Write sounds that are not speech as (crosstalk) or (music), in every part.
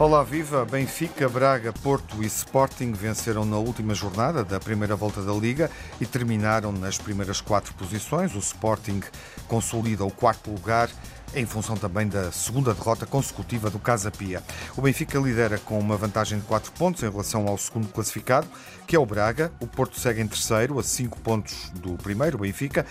Olá, viva! Benfica, Braga, Porto e Sporting venceram na última jornada da primeira volta da Liga e terminaram nas primeiras quatro posições. O Sporting consolida o quarto lugar em função também da segunda derrota consecutiva do Casa Pia. O Benfica lidera com uma vantagem de 4 pontos em relação ao segundo classificado, que é o Braga. O Porto segue em terceiro, a 5 pontos do primeiro, o Benfica.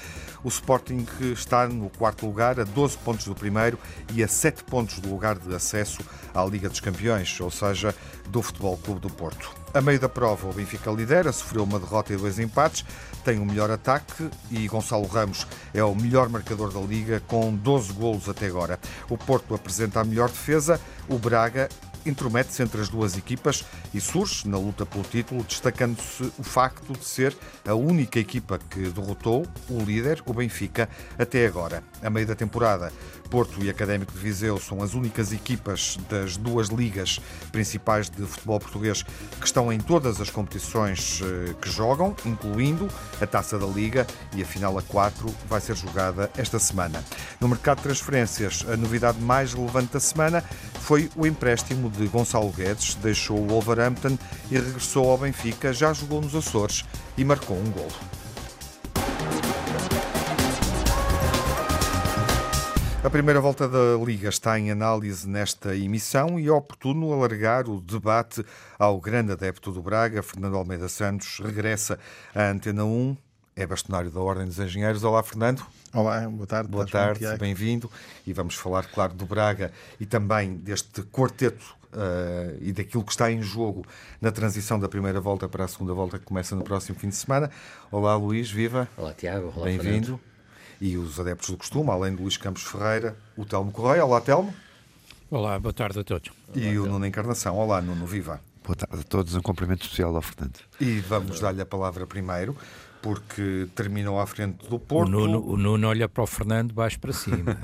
O Sporting está no quarto lugar, a 12 pontos do primeiro e a 7 pontos do lugar de acesso à Liga dos Campeões, ou seja, do Futebol Clube do Porto. A meio da prova, o Benfica lidera, sofreu uma derrota e dois empates, tem o melhor ataque e Gonçalo Ramos é o melhor marcador da Liga, com 12 golos até agora. O Porto apresenta a melhor defesa, o Braga intromete-se entre as duas equipas e surge na luta pelo título, destacando-se o facto de ser a única equipa que derrotou o líder, o Benfica, até agora. A meio da temporada, Porto e Académico de Viseu são as únicas equipas das duas ligas principais de futebol português que estão em todas as competições eh, que jogam, incluindo a Taça da Liga e a final a 4 vai ser jogada esta semana. No mercado de transferências, a novidade mais relevante da semana foi o empréstimo de Gonçalo Guedes, deixou o Wolverhampton e regressou ao Benfica, já jogou nos Açores e marcou um golo. A primeira volta da Liga está em análise nesta emissão e é oportuno alargar o debate ao grande adepto do Braga, Fernando Almeida Santos, regressa à Antena 1, é bastonário da Ordem dos Engenheiros. Olá, Fernando. Olá, boa tarde. Boa tarde, bem-vindo. E vamos falar, claro, do Braga e também deste quarteto uh, e daquilo que está em jogo na transição da primeira volta para a segunda volta que começa no próximo fim de semana. Olá, Luís, viva. Olá, Tiago. Olá, Bem-vindo e os adeptos do costume, além de Luís Campos Ferreira, o Telmo Correia. Olá, Telmo. Olá, boa tarde a todos. E Olá, o Nuno Encarnação. Olá, Nuno, viva. Boa tarde a todos, um cumprimento especial ao Fernando. E vamos dar-lhe a palavra primeiro porque terminou à frente do Porto. O Nuno, o Nuno olha para o Fernando baixo para cima.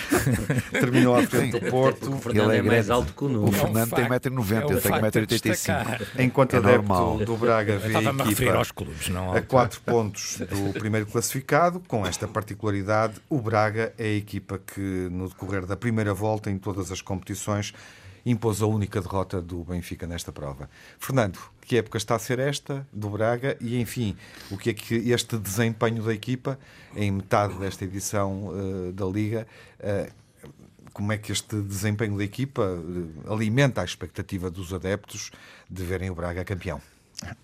(laughs) terminou à frente do Porto. O Fernando Ele é, é mais alto que o Nuno. O Fernando tem 1,90m, é eu tenho 1,85m. Enquanto é adepto normal. do Braga vê a equipa aos clubes, não a 4 pontos do primeiro classificado, com esta particularidade, o Braga é a equipa que no decorrer da primeira volta em todas as competições impôs a única derrota do Benfica nesta prova. Fernando, que época está a ser esta do Braga e, enfim, o que é que este desempenho da equipa em metade desta edição uh, da Liga, uh, como é que este desempenho da equipa uh, alimenta a expectativa dos adeptos de verem o Braga campeão?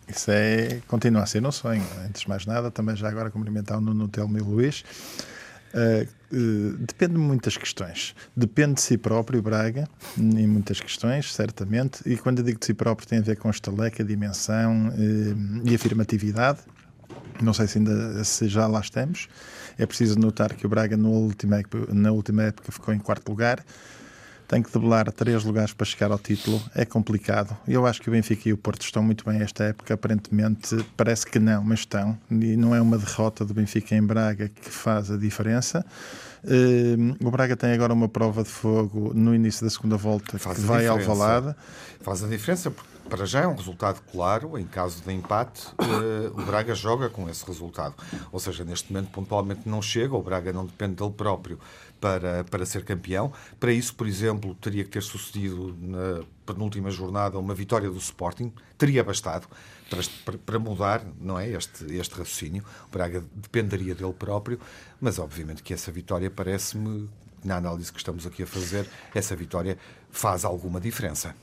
Isso é, continua a ser um sonho. Antes de mais nada, também já agora cumprimentar o Nuno Telmo e o Luís. Uh, depende de muitas questões. Depende de si próprio, Braga, em muitas questões, certamente. E quando eu digo de si próprio, tem a ver com estaleca, dimensão uh, e afirmatividade. Não sei se ainda se já lá estamos. É preciso notar que o Braga, na última época, ficou em quarto lugar tem que debelar três lugares para chegar ao título, é complicado. Eu acho que o Benfica e o Porto estão muito bem esta época, aparentemente parece que não, mas estão. E não é uma derrota do Benfica em Braga que faz a diferença. Uh, o Braga tem agora uma prova de fogo no início da segunda volta faz que vai ao Valada. Faz a diferença porque para já é um resultado claro. Em caso de empate, uh, o Braga joga com esse resultado. Ou seja, neste momento, pontualmente não chega, o Braga não depende dele próprio para, para ser campeão. Para isso, por exemplo, teria que ter sucedido na penúltima jornada uma vitória do Sporting. Teria bastado para, para mudar não é, este, este raciocínio. O Braga dependeria dele próprio, mas obviamente que essa vitória parece-me, na análise que estamos aqui a fazer, essa vitória faz alguma diferença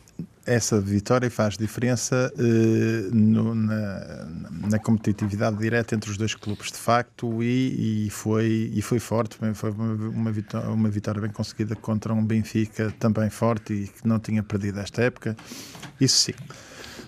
essa vitória faz diferença uh, no, na, na, competitividade direta entre os dois clubes, de facto, e, e foi, e foi forte. Foi uma, vitória, uma vitória bem conseguida contra um Benfica também forte e que não tinha perdido esta época. Isso sim.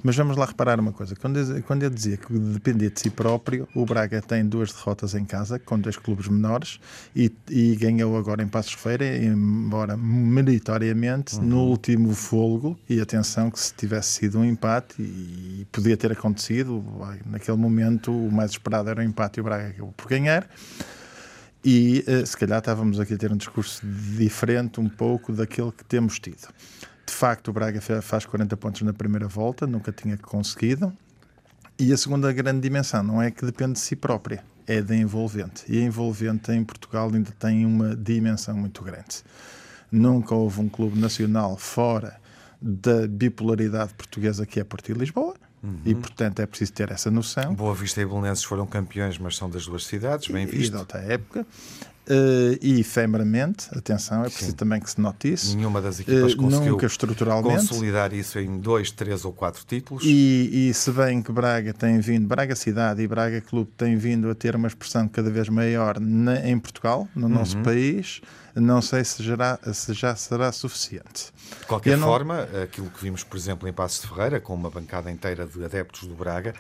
Mas vamos lá reparar uma coisa. Quando eu, quando eu dizia que dependia de si próprio, o Braga tem duas derrotas em casa, com dois clubes menores, e, e ganhou agora em Passos Feira, embora meritoriamente, uhum. no último folgo. E atenção que se tivesse sido um empate, e, e podia ter acontecido, naquele momento o mais esperado era o empate e o Braga acabou por ganhar. E uh, se calhar estávamos aqui a ter um discurso diferente um pouco daquele que temos tido. De facto, o Braga faz 40 pontos na primeira volta, nunca tinha conseguido. E a segunda grande dimensão não é que depende de si própria, é da envolvente. E a envolvente em Portugal ainda tem uma dimensão muito grande. Nunca houve um clube nacional fora da bipolaridade portuguesa que é Porto e Lisboa. Uhum. E, portanto, é preciso ter essa noção. Boa Vista e Belenenses foram campeões, mas são das duas cidades, bem visto. E de outra época. Uh, e efemeramente, atenção, é preciso Sim. também que se note isso. Nenhuma das equipas uh, conseguiu nunca estruturalmente. consolidar isso em dois, três ou quatro títulos. E, e, se bem que Braga tem vindo, Braga Cidade e Braga Clube têm vindo a ter uma expressão cada vez maior na, em Portugal, no uhum. nosso país, não sei se, gerá, se já será suficiente. De qualquer não... forma, aquilo que vimos, por exemplo, em Passos de Ferreira, com uma bancada inteira de adeptos do Braga,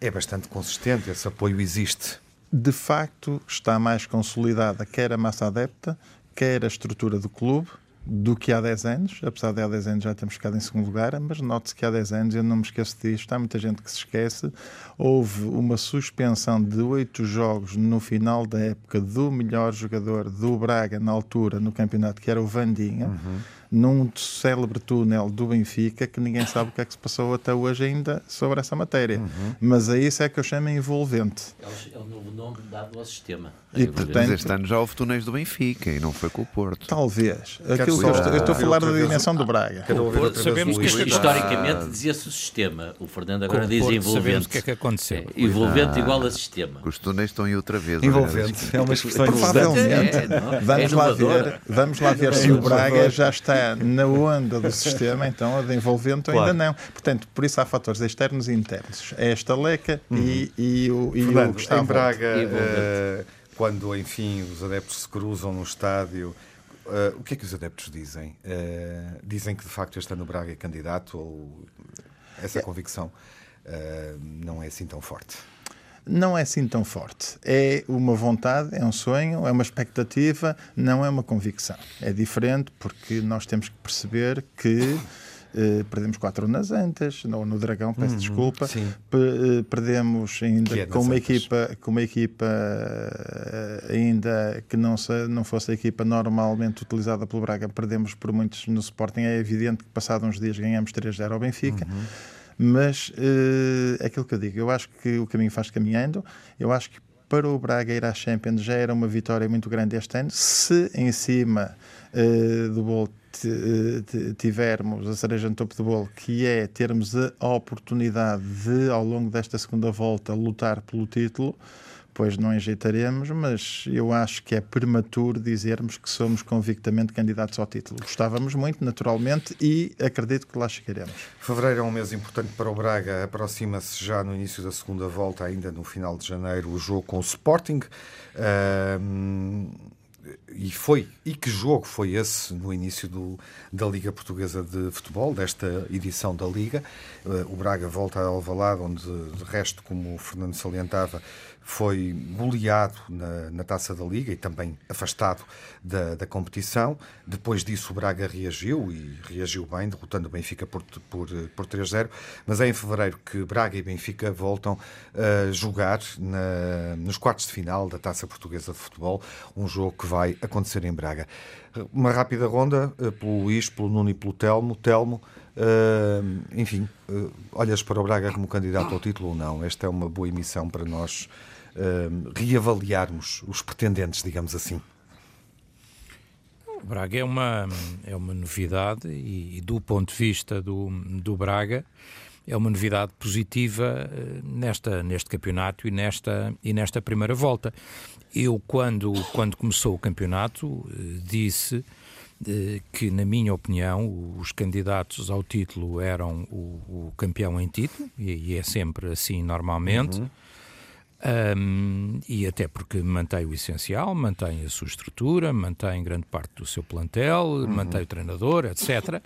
é bastante consistente, esse apoio existe de facto está mais consolidada quer a massa adepta, quer a estrutura do clube, do que há 10 anos, apesar de há 10 anos já termos ficado em segundo lugar, mas note-se que há 10 anos, eu não me esqueço disto, há muita gente que se esquece, houve uma suspensão de 8 jogos no final da época do melhor jogador do Braga na altura no campeonato, que era o Vandinha. Uhum num célebre túnel do Benfica que ninguém sabe o que é que se passou até hoje ainda sobre essa matéria. Uhum. Mas é isso é que eu chamo envolvente. É o novo nome dado ao sistema. E, portanto, Mas este ano já houve túneis do Benfica e não foi com o Porto. Talvez. Aquilo que eu, estou, eu estou a falar da dimensão do Braga. Porto, sabemos que historicamente dizia-se o sistema. O Fernando agora diz Porto, envolvente. Sabemos o que é que aconteceu. É, envolvente igual a sistema. Os túneis estão aí outra vez. Envolvente. É uma (laughs) expressão Provavelmente. É, é, vamos, lá ver, vamos lá ver se o Braga já está na onda do sistema, então a de envolvente claro. ainda não. Portanto, por isso há fatores externos e internos. É esta leca uhum. e, e, o, e Fernando, o Gustavo. Em Braga quando, enfim, os adeptos se cruzam no estádio, uh, o que é que os adeptos dizem? Uh, dizem que, de facto, este ano Braga é candidato ou essa é. convicção uh, não é assim tão forte? Não é assim tão forte. É uma vontade, é um sonho, é uma expectativa, não é uma convicção. É diferente porque nós temos que perceber que Uh, perdemos quatro nas Antas, no, no Dragão, peço uhum, desculpa. Uh, perdemos ainda é com, uma equipa, com uma equipa uh, ainda que não, se, não fosse a equipa normalmente utilizada pelo Braga, perdemos por muitos no Sporting. É evidente que passados uns dias ganhamos 3-0 ao Benfica. Uhum. Mas é aquilo que eu digo, eu acho que o caminho faz caminhando, eu acho que para o Braga ir à Champions já era uma vitória muito grande este ano, se em cima do bolo tivermos a cereja no topo do bolo, que é termos a oportunidade de, ao longo desta segunda volta, lutar pelo título, pois não enjeitaremos, mas eu acho que é prematuro dizermos que somos convictamente candidatos ao título. Gostávamos muito, naturalmente, e acredito que lá chegaremos. Fevereiro é um mês importante para o Braga. Aproxima-se já no início da segunda volta, ainda no final de janeiro, o jogo com o Sporting. Uh, e foi e que jogo foi esse no início do, da Liga Portuguesa de Futebol, desta edição da Liga. Eh, o Braga volta a Alvalade, onde, de resto, como o Fernando salientava, foi goleado na, na, taça da Liga e também afastado da, da, competição. Depois disso, o Braga reagiu e reagiu bem, derrotando o Benfica por, por, por 3-0. Mas é em fevereiro que Braga e Benfica voltam a jogar na, nos quartos de final da taça portuguesa de futebol, um jogo que vai acontecer em Braga. Uma rápida ronda eh, pelo Luís, pelo Nuno e pelo Telmo. Telmo. Uh, enfim, uh, olhas para o Braga como candidato ao título ou não? Esta é uma boa emissão para nós uh, reavaliarmos os pretendentes, digamos assim? O Braga é uma, é uma novidade e, e, do ponto de vista do, do Braga, é uma novidade positiva eh, nesta, neste campeonato e nesta, e nesta primeira volta. Eu, quando, quando começou o campeonato, eh, disse que, na minha opinião, os candidatos ao título eram o, o campeão em título, e, e, é sempre assim normalmente. Uhum. Um, e até porque mantém o essencial, mantém a sua estrutura, mantém grande parte do seu plantel, uhum. mantém o treinador, etc.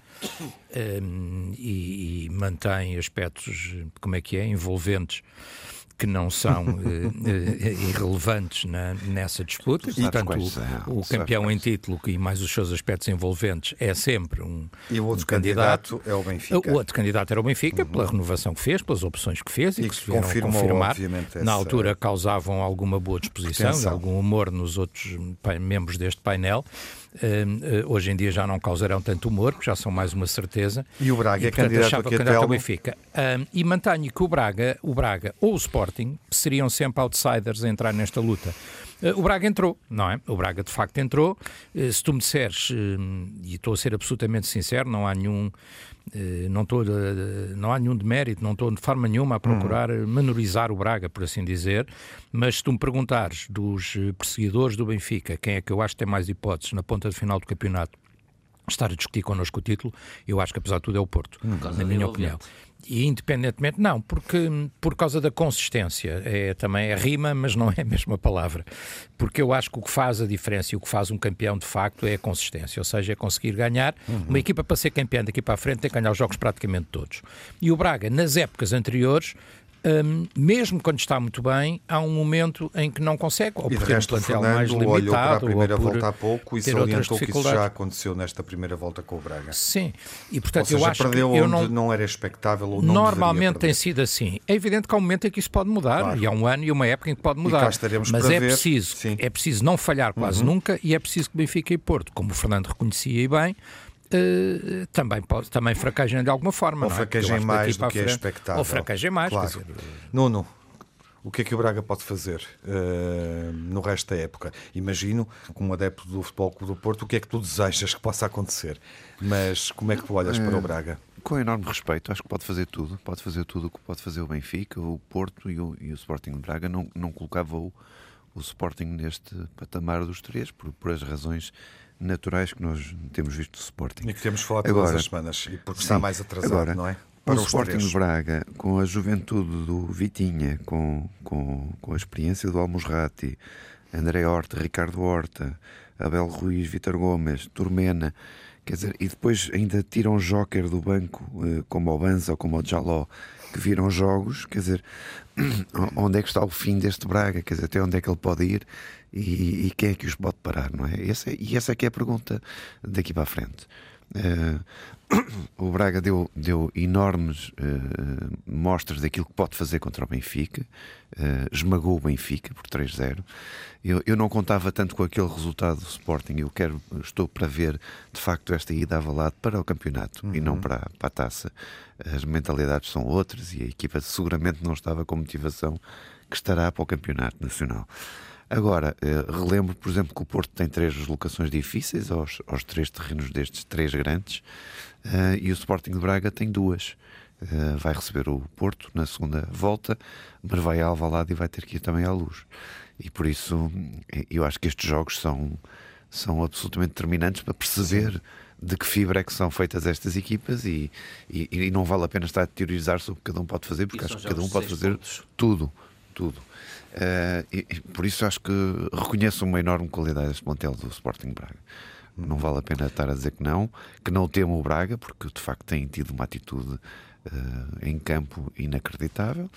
Um, e, e, mantém aspectos, como é que é, envolventes que não são uh, (laughs) irrelevantes na, nessa disputa. E, Portanto, o, o campeão em título e mais os seus aspectos envolventes é sempre um E o outro um candidato, candidato, é o Benfica. O outro candidato era o Benfica, uhum. pela renovação que fez, pelas opções que fez e, e que se vieram confirmar. Essa... Na altura causavam alguma boa disposição, algum humor nos outros membros deste painel. Uh, hoje em dia já não causarão tanto humor, porque já são mais uma certeza. E o Braga e, é portanto, é candidato, candidato ao Benfica. Uh, e mantenho que o Braga, o Braga ou o Sporting seriam sempre outsiders a entrar nesta luta. Uh, o Braga entrou, não é? O Braga de facto entrou. Uh, se tu me disseres, uh, e estou a ser absolutamente sincero, não há nenhum. Não, estou, não há nenhum demérito, não estou de forma nenhuma a procurar uhum. menorizar o Braga, por assim dizer, mas se tu me perguntares dos perseguidores do Benfica, quem é que eu acho que tem mais hipóteses na ponta de final do campeonato estar a discutir connosco o título, eu acho que apesar de tudo é o Porto, hum, na minha opinião. E independentemente, não, porque por causa da consistência, é também é rima, mas não é a mesma palavra. Porque eu acho que o que faz a diferença e o que faz um campeão de facto é a consistência, ou seja, é conseguir ganhar. Uhum. Uma equipa para ser campeã daqui para a frente tem que ganhar os jogos praticamente todos. E o Braga, nas épocas anteriores, um, mesmo quando está muito bem, há um momento em que não consegue, ou por ter um plantel Fernando mais limitado, olhou para a primeira volta há pouco e salientou que isso já aconteceu nesta primeira volta com o Braga. Sim, e portanto seja, eu acho que eu não, não era expectável ou não Normalmente tem sido assim. É evidente que há um momento em que isso pode mudar, claro. e há um ano e uma época em que pode mudar. Mas é ver. preciso, Sim. é preciso não falhar quase uhum. nunca e é preciso que Benfica e Porto, como o Fernando reconhecia e bem, Uh, também, pode, também fraquejem de alguma forma. Ou é? fraquejem mais do que é expectável. Ou fraquejem mais. Claro. Dizer... Nuno, o que é que o Braga pode fazer uh, no resto da época? Imagino, como adepto do Futebol Clube do Porto, o que é que tu desejas que possa acontecer? Mas como é que tu olhas para o eh, Braga? Com enorme respeito, acho que pode fazer tudo. Pode fazer tudo o que pode fazer o Benfica, o Porto e o, e o Sporting de Braga. Não, não colocava o, o Sporting neste patamar dos três, por, por as razões naturais que nós temos visto do Sporting. E que temos falado todas agora, as semanas, e porque sim, está mais atrasado, agora, não é? Para o Sporting de Braga, com a juventude do Vitinha, com, com, com a experiência do Almusrati, André Horta, Ricardo Horta, Abel Ruiz, Vitor Gomes, Turmena, quer dizer, e depois ainda tiram joker do banco, eh, como o Banza ou como o Jaló, que viram jogos, quer dizer, (clears throat) onde é que está o fim deste Braga, quer dizer, até onde é que ele pode ir e, e quem é que os pode parar, não é? É, e essa é que é a pergunta daqui para a frente. Uh, (coughs) o Braga deu, deu enormes uh, mostras daquilo que pode fazer contra o Benfica, uh, esmagou o Benfica por 3-0. Eu, eu não contava tanto com aquele resultado do Sporting. Eu quero, estou para ver de facto esta ida a lado para o campeonato uhum. e não uhum. para, para a taça. As mentalidades são outras e a equipa seguramente não estava com motivação que estará para o campeonato nacional. Agora, eh, relembro, por exemplo, que o Porto tem três deslocações difíceis aos, aos três terrenos destes três grandes uh, e o Sporting de Braga tem duas. Uh, vai receber o Porto na segunda volta, mas vai a Alvalade e vai ter que ir também à luz. E por isso eu acho que estes jogos são, são absolutamente determinantes para perceber de que fibra é que são feitas estas equipas e, e, e não vale a pena estar a teorizar sobre o que cada um pode fazer, porque acho que cada um pode fazer pontos. tudo, tudo. Uh, e, e, por isso acho que reconheço uma enorme qualidade deste plantel do Sporting Braga. Não vale a pena estar a dizer que não, que não temo o Braga, porque de facto tem tido uma atitude uh, em campo inacreditável uh,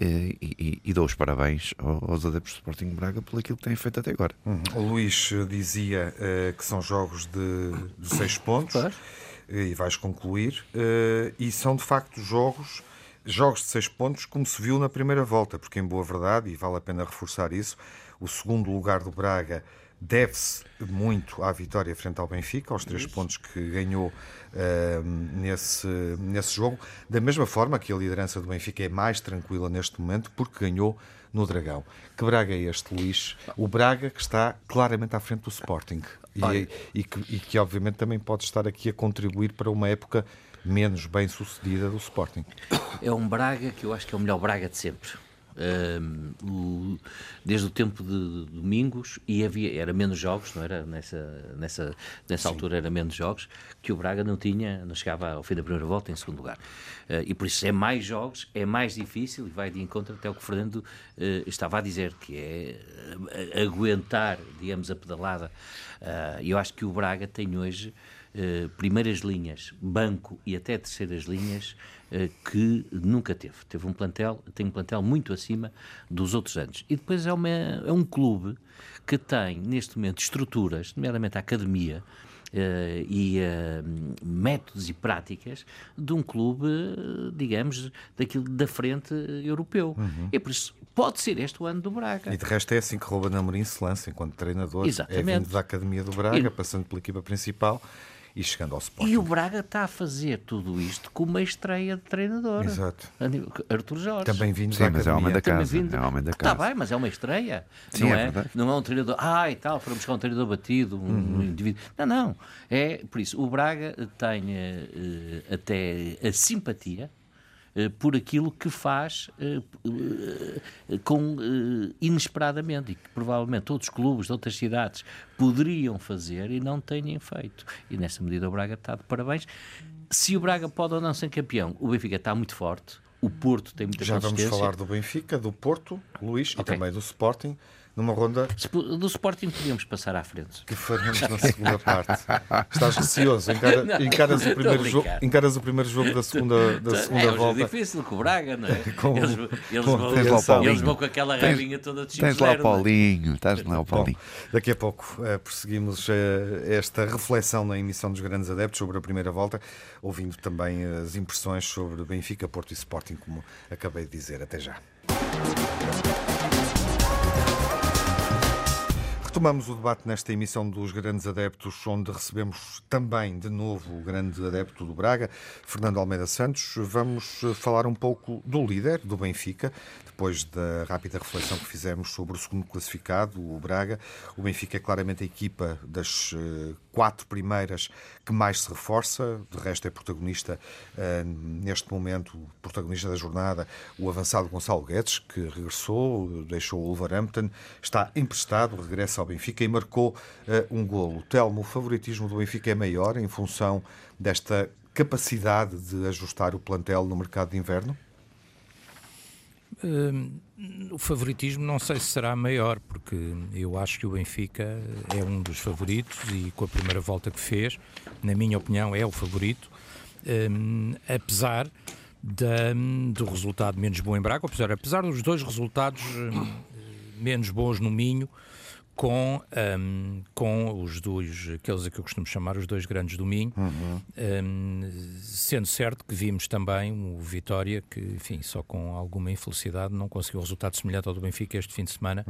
e, e, dou os parabéns aos adeptos do Sporting Braga por aquilo que têm feito até agora. Uhum. O Luís dizia uh, que são jogos de, de seis pontos e vais concluir, e são de facto jogos jogos de seis pontos, como se viu na primeira volta, porque, em boa verdade, e vale a pena reforçar isso, o segundo lugar do Braga deve-se muito à vitória frente ao Benfica, aos três isso. pontos que ganhou uh, nesse, nesse jogo. Da mesma forma que a liderança do Benfica é mais tranquila neste momento, porque ganhou no Dragão. Que Braga é este, Luís? O Braga que está claramente à frente do Sporting e, e, que, e que, obviamente, também pode estar aqui a contribuir para uma época menos bem sucedida do Sporting. É um Braga que eu acho que é o melhor Braga de sempre. Um, o, desde o tempo de, de, domingos e havia era menos jogos não era nessa nessa nessa altura era menos jogos que o Braga não tinha não chegava ao fim da primeira volta em segundo lugar uh, e por isso é mais jogos é mais difícil e vai de encontro até o que o Fernando uh, estava a dizer que é uh, aguentar digamos a pedalada e eu acho que o Braga tem hoje eh, primeiras linhas, banco e até terceiras linhas uh, que nunca teve. Teve um plantel, tem um plantel muito acima dos outros anos. E depois é, uma, é um clube que tem, neste momento, estruturas, nomeadamente a academia, Uh, e uh, métodos e práticas de um clube, digamos, daquilo da frente europeu. Uhum. E por isso pode ser este o ano do Braga. E de resto é assim que Ruben Amorim se lança enquanto treinador. Exatamente. É vindo da Academia do Braga, e... passando pela equipa principal e chegando ao Sporting. E o Braga está a fazer tudo isto com uma estreia de treinador. Exato. Arthur Jorge. Também vindo Sim, da mas é homem da academia. casa. Vindo... É homem da Está casa. bem, mas é uma estreia. Sim, não é é, não é um treinador. Ah, e tal, foram buscar um treinador batido, um Uhum. indivíduo. Não, não. É por isso. O Braga tem eh, até a simpatia por aquilo que faz eh, eh, com, eh, inesperadamente e que provavelmente outros clubes de outras cidades poderiam fazer e não têm feito. E nessa medida o Braga está de parabéns. Se o Braga pode ou não ser campeão, o Benfica está muito forte. O Porto tem muita Já vamos falar do Benfica, do Porto, Luís, e Ok. também do Sporting, numa ronda Do Sporting podíamos passar à frente. que faremos na segunda parte. Estás receoso, encara- Não, encaras, o primeiro jogo, encaras o primeiro jogo da segunda, da segunda é jogo volta. difícil com o Braga, não é? (laughs) Com- eles, eles com vão, Paulinho. eles vão com aquela rabinha toda de Tens lá o é? Paulinho, estás lá o Bom, Paulinho. daqui a pouco eh, prosseguimos eh, esta reflexão na emissão dos grandes adeptos sobre a primeira volta, ouvindo também as impressões sobre Benfica, Porto e Sporting, como acabei de dizer. Até já. Retomamos o debate nesta emissão dos Grandes Adeptos, onde recebemos também de novo o grande adepto do Braga, Fernando Almeida Santos. Vamos eh, falar um pouco do líder, do Benfica, depois da rápida reflexão que fizemos sobre o segundo classificado, o Braga. O Benfica é claramente a equipa das eh, quatro primeiras que mais se reforça, de resto é protagonista eh, neste momento, protagonista da jornada, o avançado Gonçalo Guedes, que regressou, deixou o Wolverhampton, está emprestado, regressa ao Benfica e marcou eh, um golo. Telmo, o favoritismo do Benfica é maior em função desta capacidade de ajustar o plantel no mercado de inverno? Hum, o favoritismo não sei se será maior, porque eu acho que o Benfica é um dos favoritos e com a primeira volta que fez, na minha opinião, é o favorito, hum, apesar da- do resultado menos bom em Braga, apesar, apesar dos dois resultados hum, menos bons no Minho, com, hum, com os dois, aqueles a que eu costumo chamar os dois grandes do Minho, hum, sendo certo que vimos também o Vitória, que, enfim, só com alguma infelicidade não conseguiu um resultado semelhante ao do Benfica este fim de semana,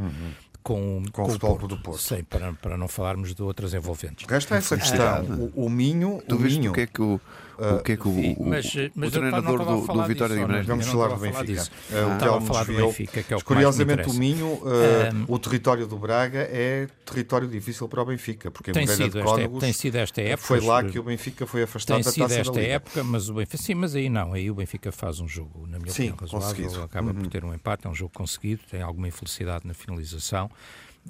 com, Com o o Futebol Porto. Do Porto. Sim, para, para não falarmos de outras envolventes. Resta essa questão. O, o Minho, Tu o viste Minho o que é que o, o, que é que o, o, mas, o mas eu treinador do, do Vitória de disso, Guimarães Vamos eu falar do Benfica. o Estava a falar do. Benfica, que é o que Curiosamente, o. Minho, eh, o território do Braga é território difícil para o Benfica, porque em Tem sido, Cónegos tem sido esta época. foi lá que o Benfica foi afastado Tem da sido Taça da esta época, mas o Benfica. Sim, mas aí não. Aí o Benfica faz um jogo, na minha Sim, opinião, razoável. conseguido. Uhum. Acaba por ter um empate, é um jogo conseguido, tem alguma infelicidade na finalização.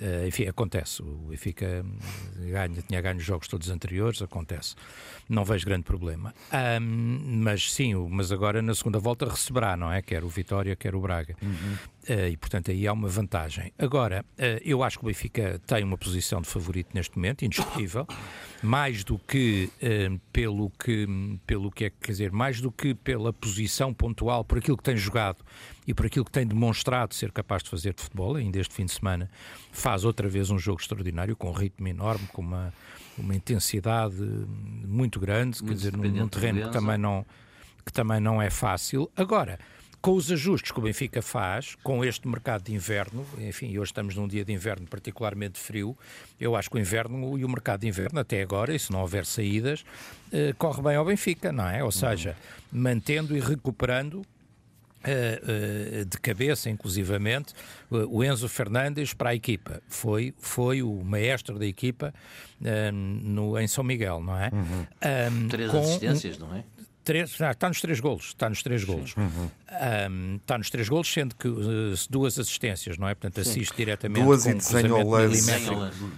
Eh, enfim, acontece. O Benfica hum, ganha, tinha ganho os jogos todos anteriores, acontece. Não vejo grande problema. Ahm, mas sim, mas agora na segunda volta receberá, não é? Quer o Vitória, quer o Braga. Eh, e portanto aí há uma vantagem. Agora, eh, eu acho que o Benfica tem uma posição de favorito neste momento, indiscutível, mais do que eh, pelo que pelo que é quer dizer, mais do que pela posição pontual, por aquilo que tem jogado e por aquilo que tem demonstrado ser capaz de fazer de futebol, ainda este fim de semana faz outra vez um jogo extraordinário, com um ritmo enorme, com uma, uma intensidade muito grande, quer Muito dizer, num, num terreno que também não que também não é fácil. Agora, com os ajustes que o Benfica faz, com este mercado de inverno, enfim, hoje estamos num dia de inverno particularmente frio, eu acho que o inverno e o mercado de inverno, até agora, e se não houver saídas, eh, corre bem ao Benfica, não é? Ou seja, mantendo e recuperando eh, eh, de cabeça, inclusivamente, eh, o Enzo Fernandes para a equipa. Foi, foi o maestro da equipa no, em São Miguel, não é? Um, Três com um- assistências, não é? Três, ah, está nos três golos, está nos três golos. Ahm, está nos três golos, sendo que eh, duas assistências, não é? Portanto, assiste diretamente Duas com e um desenha o lance,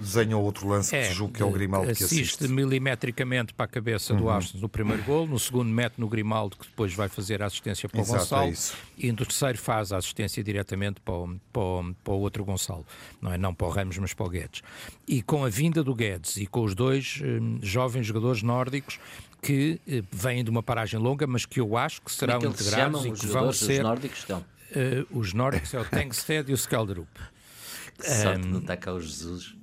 desenha outro lance que julgo que é o Grimaldo que assiste assiste. milimetricamente para a cabeça do Austin no primeiro gol, no segundo mete no Grimaldo, que depois vai fazer a assistência para o Exato, é Gonçalo, isso. e no terceiro faz a assistência diretamente para o, para, o, para o outro Gonçalo, não é? Não para o Ramos, mas para o Guedes. E com a vinda do Guedes e com os dois hum, jovens jogadores nórdicos que eh, vêm de uma paragem longa, mas que eu acho que serão é que eles se integrados e que vão jogadores, os ser. nórdicos estão. eh, os nórdicos é o Tengsted e o Skeldrup. Sorte de não está cá o Jesus.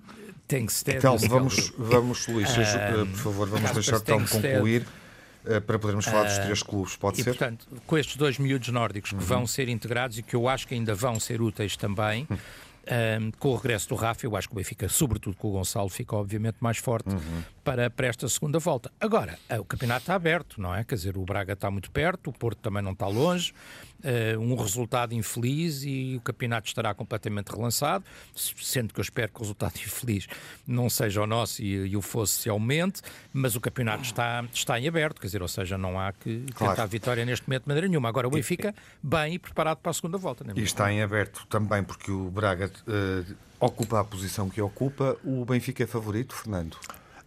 Tengsted Então, e o vamos, Skeldrup. vamos Luís, eh, por favor, vamos deixar então concluir para podermos falar dos três clubes, pode E, ser? portanto, com estes dois miúdos nórdicos que vão ser integrados e que eu acho que ainda vão ser úteis também, (laughs) Um, com o regresso do Rafa, eu acho que o Benfica, sobretudo com o Gonçalo, fica obviamente mais forte uhum. para, para esta segunda volta. Agora, o campeonato está aberto, não é? Quer dizer, o Braga está muito perto, o Porto também não está longe, uh, um resultado infeliz e o campeonato estará completamente relançado, sendo que eu espero que o resultado (laughs) infeliz não seja o nosso e, e o fosse se aumente, mas o campeonato está, está em aberto, quer dizer, ou seja, não há que claro. tentar vitória neste momento de maneira nenhuma. Agora o Benfica bem e preparado para a segunda volta. É e está em aberto também porque o Braga uh, ocupa a posição que ocupa. O Benfica é favorito, Fernando?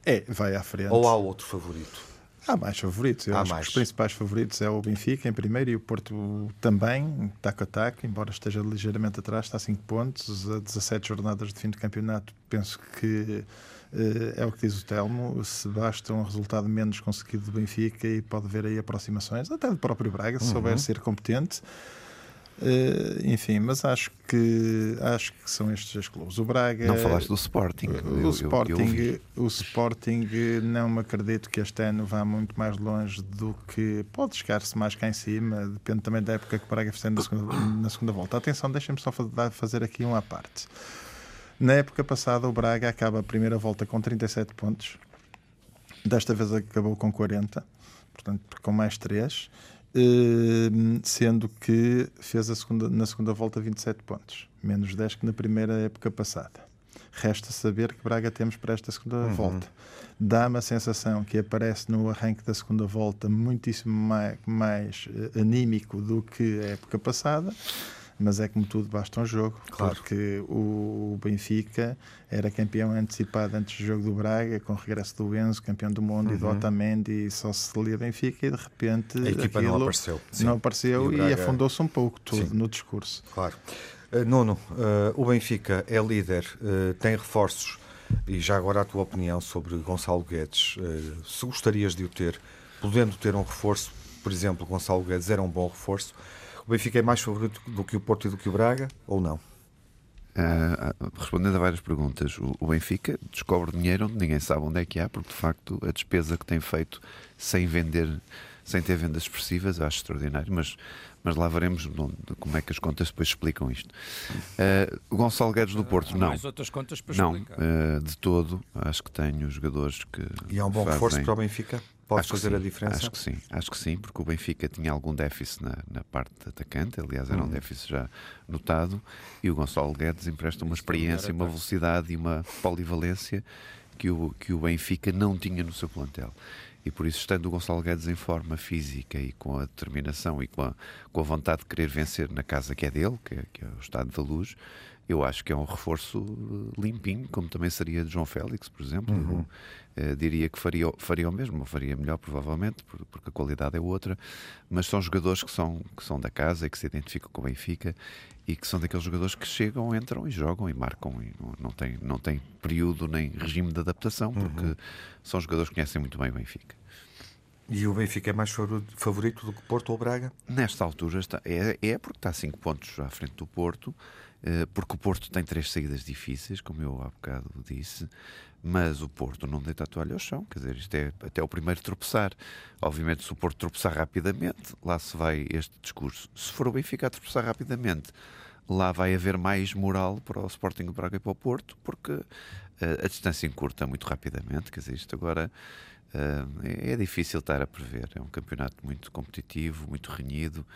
É, vai à frente. Ou há outro favorito? Há mais favoritos. Há acho mais. que os principais favoritos é o Benfica em primeiro e o Porto também, taco a taco, embora esteja ligeiramente atrás, está a 5 pontos, a 17 jornadas de fim de campeonato. Penso que uh, é o que diz o Telmo. Se basta um resultado menos conseguido do Benfica e pode haver aí aproximações, até do próprio Braga, se uhum. souber ser competente. Uh, enfim, mas acho que acho que são estes os clubes. O Braga. Não falaste do Sporting. O, eu, Sporting, eu, eu o Sporting não me acredito que este ano vá muito mais longe do que pode chegar-se mais cá em cima. Depende também da época que o Braga fizer na segunda, na segunda volta. Atenção, deixem-me só fazer aqui uma parte. Na época passada, o Braga acaba a primeira volta com 37 pontos. Desta vez acabou com 40, portanto, com mais 3 Ehm, sendo que fez segunda, na segunda volta 27 pontos, menos 10 que na primeira época passada. Resta saber que Braga temos para esta segunda uhum. volta. Dá-me a sensação que aparece no arranque da segunda volta muitíssimo mais, mais eh, anímico do que a época passada mas é como tudo, basta um jogo, claro. porque o Benfica era campeão antecipado antes do jogo do Braga, com o regresso do Enzo, campeão do mundo, uhum. e do uhum. Otamendi, e só se lia Benfica, e de repente a equipa não apareceu. Sim. Não apareceu e, Braga... e afundou-se um pouco tudo Sim. no discurso. Claro. Uh, Nuno, uh, o Benfica é líder, uh, tem reforços, e já agora a tua opinião sobre Gonçalo Guedes. se gostarias de o ter, podendo ter um reforço, por exemplo, Gonçalo Guedes era um bom reforço, o Benfica é mais favorito do que o Porto e do que o Braga, ou não? Uh, respondendo a várias perguntas, o, o, Benfica descobre dinheiro onde ninguém sabe onde é que há, porque de facto a despesa que tem feito sem vender, sem ter vendas expressivas, acho extraordinário, mas, mas lá veremos como é que as contas depois explicam isto. Uh, o Gonçalo Guedes do Porto, não. Mais outras contas para não, uh, de todo, acho que tenho jogadores que. E é um bom fazem... reforço para o Benfica? Pode acho fazer a diferença? Acho que sim, acho que sim, porque o Benfica tinha algum déficit na, na parte de atacante, aliás, era um uhum. déficit já notado, e o Gonçalo Guedes empresta uma experiência, uma velocidade e uma polivalência que o, que o Benfica não tinha no seu plantel. E por isso, estando o Gonçalo Guedes em forma física e com a determinação e com a, com a vontade de querer vencer na casa que é dele, que é, que é o Estado da Luz, eu acho que é um reforço limpinho, como também seria de João Félix, por exemplo. Uhum. Uh, diria que faria, faria o mesmo, faria melhor, provavelmente, porque a qualidade é outra. Mas são jogadores que são, que são da casa e que se identificam com o Benfica e que são daqueles jogadores que chegam, entram e jogam e marcam. E não, não, tem, não tem período nem regime de adaptação, porque uhum. são jogadores que conhecem muito bem o Benfica. E o Benfica é mais favorito do que Porto ou Braga? Nesta altura está, é, é porque está a 5 pontos à frente do Porto eh, porque o Porto tem três saídas difíceis, como eu há bocado disse, mas o Porto não deita a toalha ao chão, quer dizer, isto é até o primeiro tropeçar. Obviamente, se o Porto tropeçar rapidamente, lá se vai este discurso. Se for o Benfica a tropeçar rapidamente, lá vai haver mais moral para o Sporting Braga e para o Porto, porque uh, a distância encurta muito rapidamente, quer dizer, isto agora uh, é difícil estar a prever. É um campeonato muito competitivo, muito renhido.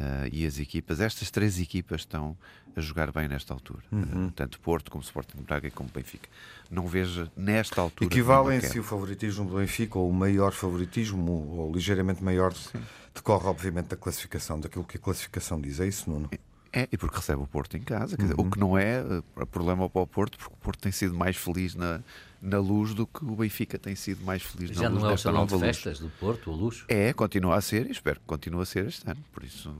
Uh, e as equipas, estas três equipas estão a jogar bem nesta altura, uhum. uh, tanto Porto como Sporting Braga e como Benfica. Não vejo nesta altura. Equivalem-se o favoritismo do Benfica ou o maior favoritismo, ou ligeiramente maior, Sim. decorre obviamente da classificação, daquilo que a classificação diz. É isso, Nuno? É, e porque recebe o Porto em casa, uhum. dizer, o que não é uh, problema para o Porto, porque o Porto tem sido mais feliz na, na luz do que o Benfica tem sido mais feliz Já na luz não é o salão de festas do Porto, o luxo? É, continua a ser e espero que continue a ser este ano. Por isso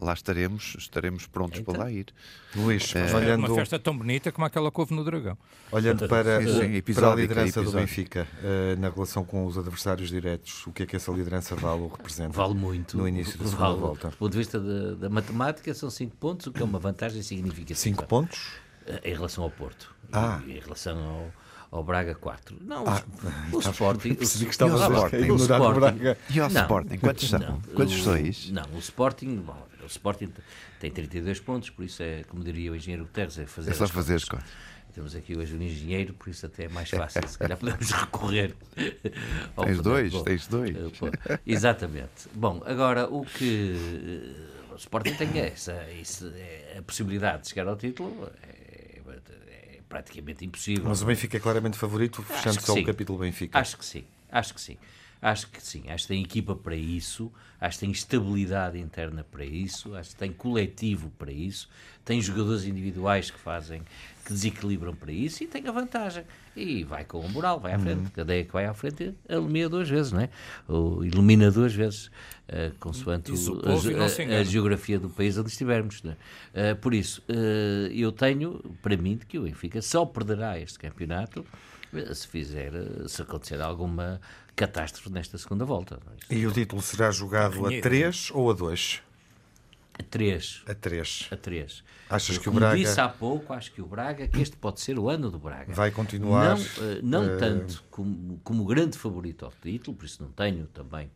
lá estaremos, estaremos prontos Eita. para lá ir. Luís, é, olhando... uma festa tão bonita como aquela que houve no Dragão. Olhando para, sim, sim, para a liderança do Benfica uh, na relação com os adversários diretos, o que é que essa liderança vale ou representa? Vale muito. No início da segunda vale, volta. Do ponto de vista de, da matemática, são 5 pontos, o que é uma vantagem significativa. 5 pontos? Uh, em relação ao Porto. Ah. Em relação ao ao Braga 4. Não, ah, o, (laughs) Sporting. Percebi que estava a ignorar o Braga. E o Sporting, quantos são? Não, quantos o, sois? Não, o Sporting. Bom, Sporting tem 32 pontos, por isso é, como diria o engenheiro Guterres, é fazer É só as fazer as contas. Temos aqui hoje um engenheiro, por isso até é mais fácil. Se calhar (laughs) podemos recorrer. (laughs) ao Tens poder. dois, Bom, tens dois. eh, Exatamente. Bom, agora o que eh, o Sporting tem é essa, essa- é a possibilidade de chegar ao título é praticamente impossível. Mas o Benfica é claramente favorito, fechando só sim. o capítulo Benfica. Acho que sim, acho que sim. Acho que sim, acho que tem equipa para isso, acho que tem estabilidade interna para isso, acho que tem coletivo para isso, tem jogadores individuais que fazem, que desequilibram para isso e tem a vantagem. E vai com o moral, vai à frente. Cada é que vai à frente ilumina duas vezes, não é? Ou ilumina duas vezes, eh, consoante o a, a- a geografia do país onde estivermos. não é? Eh, por isso, eh, eu tenho para mim de que o Benfica só perderá este campeonato se fizer, se acontecer alguma catástrofe nesta segunda volta. é? E o título será jogado a Renhido. 3 ou a 2? A três. A 3. A três. Achas Eu, que o como Braga- disse há pouco, acho que o Braga, que este pode ser o ano do Braga. Vai continuar, Não, eh, não eh, tanto como, como grande favorito ao título, por isso não tenho também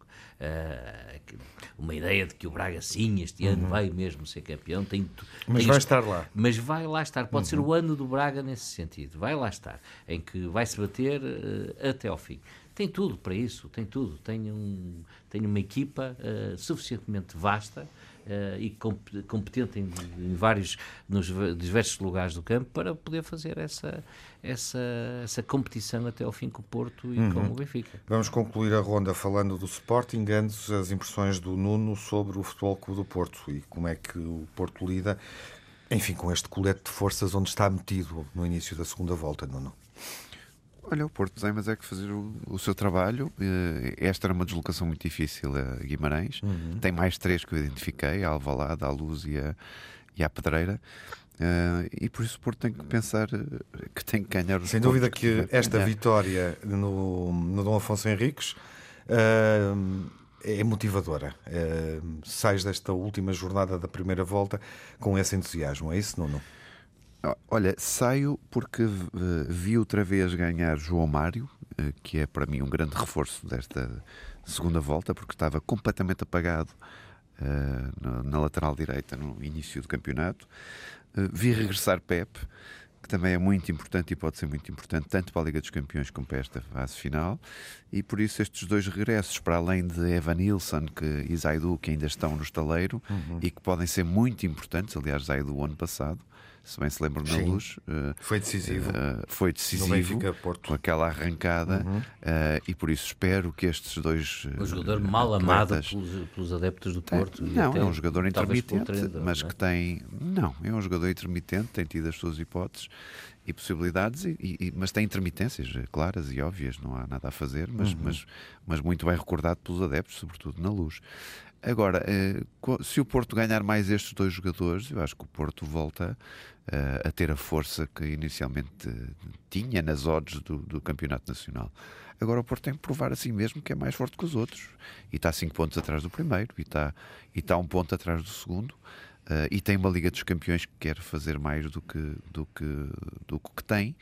que- uma ideia de que o Braga sim, este ano vai mesmo ser campeão. Tem, Uhum. Mas tem vai este- estar lá. Mas vai lá estar. Pode ser o ano do Braga nesse sentido. Vai lá estar. Em que vai se bater eh, até ao fim. Tem tudo para isso, tem tudo. Tem, um, tem uma equipa eh, suficientemente vasta eh, e comp- competente em, em vários, nos diversos lugares do campo para poder fazer essa, essa, essa competição até ao fim com o Porto e Uhum. com o Benfica. Vamos concluir a ronda falando do Sporting, antes as impressões do Nuno sobre o Futebol Clube do Porto e como é que o Porto lida, enfim, com este colete de forças onde está metido no início da segunda volta, Nuno. Olha, o Porto tem mas é que fazer o, o seu trabalho. Eh, Esta era uma deslocação muito difícil a Guimarães. Tem mais três que eu identifiquei: a Alvalade, a Luz e a, e a Pedreira. Eh, e por isso o Porto tem que pensar eh, que tem que ganhar os Sem dúvida tiver que esta ganhar. vitória no, no Dom Afonso Henriques ah, é motivadora. Ah, sais desta última jornada da primeira volta com esse entusiasmo, é isso, Nuno? Olha, saio porque eh, vi outra vez ganhar João Mário, eh, que é para mim um grande reforço desta segunda volta, porque estava completamente apagado eh, na, lateral direita no início do campeonato. Vi regressar Pep, que também é muito importante e pode ser muito importante, tanto para a Liga dos Campeões como para esta fase final. E por isso estes dois regressos, para além de Evan Nilsson que, e Zaidu, que ainda estão no estaleiro e que podem ser muito importantes, aliás, Zaidu ano passado, se bem se lembram na Sim. luz, eh, Foi decisivo. eh, foi no decisivo Benfica Porto. com aquela arrancada eh, e por isso espero que estes dois Um jogador mal amado pelos, pelos adeptos do Porto. não, até é um jogador intermitente, treinador, mas é? que tem. Não, é um jogador intermitente, tem tido as suas hipóteses e possibilidades, e, e- mas tem intermitências claras e óbvias, não há nada a fazer, mas, mas, mas muito bem recordado pelos adeptos, sobretudo na luz. Agora, eh, se o Porto ganhar mais estes dois jogadores, eu acho que o Porto volta eh, a ter a força que inicialmente eh, tinha nas odds do, do Campeonato Nacional. Agora o Porto tem que provar a si mesmo que é mais forte que os outros. E está 5 pontos atrás do primeiro, e está, e está um ponto atrás do segundo. e tem uma Liga dos Campeões que quer fazer mais do que, do que, do que tem.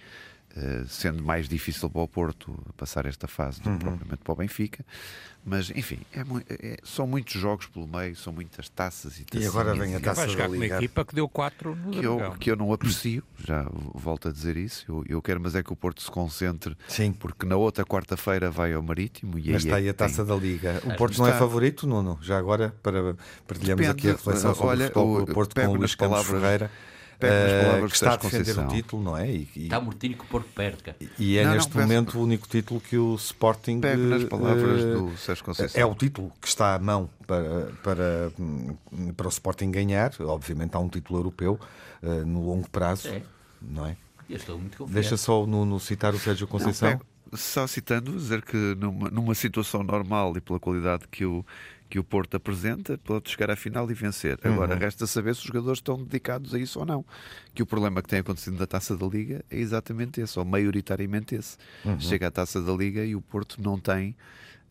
Eh, sendo mais difícil para o Porto passar esta fase do que propriamente para o Benfica, mas enfim, é mui- é- são muitos jogos pelo meio, são muitas taças e E agora vem a taça Vai jogar da com uma Liga. equipa que deu 4 no que eu, que eu não aprecio, já volto a dizer isso. Eu, eu quero, mas é que o Porto se concentre, Sim. porque na outra quarta-feira vai ao Marítimo e Mas aí está é aí a que tem- taça da Liga. O Porto não é Está. favorito, Nuno? Já agora, para partilharmos Depende. aqui a reflexão sobre Olha, o o- Porto pego com o Luís palavras- Ferreira, pego nas eh, palavras que de está a Sérgio defender o Conceição. título, não é? E, e- Está mortinho que o Porto perde. cá. e é Não, não, neste peço- momento o único título que o Sporting Pego nas eh, palavras eh, do Sérgio Conceição. É o título que está à mão para, para, hum, para o Sporting ganhar. Obviamente há um título europeu eh, no longo prazo, É. não é? Eu estou muito confiante. Deixa só o Nuno citar o Sérgio Conceição. Não, só citando, dizer que numa, numa situação normal e pela qualidade que o, que o Porto apresenta, pode chegar à final e vencer. Agora, resta saber se os jogadores estão dedicados a isso ou não. Que o problema que tem acontecido na taça da Liga é exatamente esse, ou maioritariamente esse. Chega à taça da Liga e o Porto não tem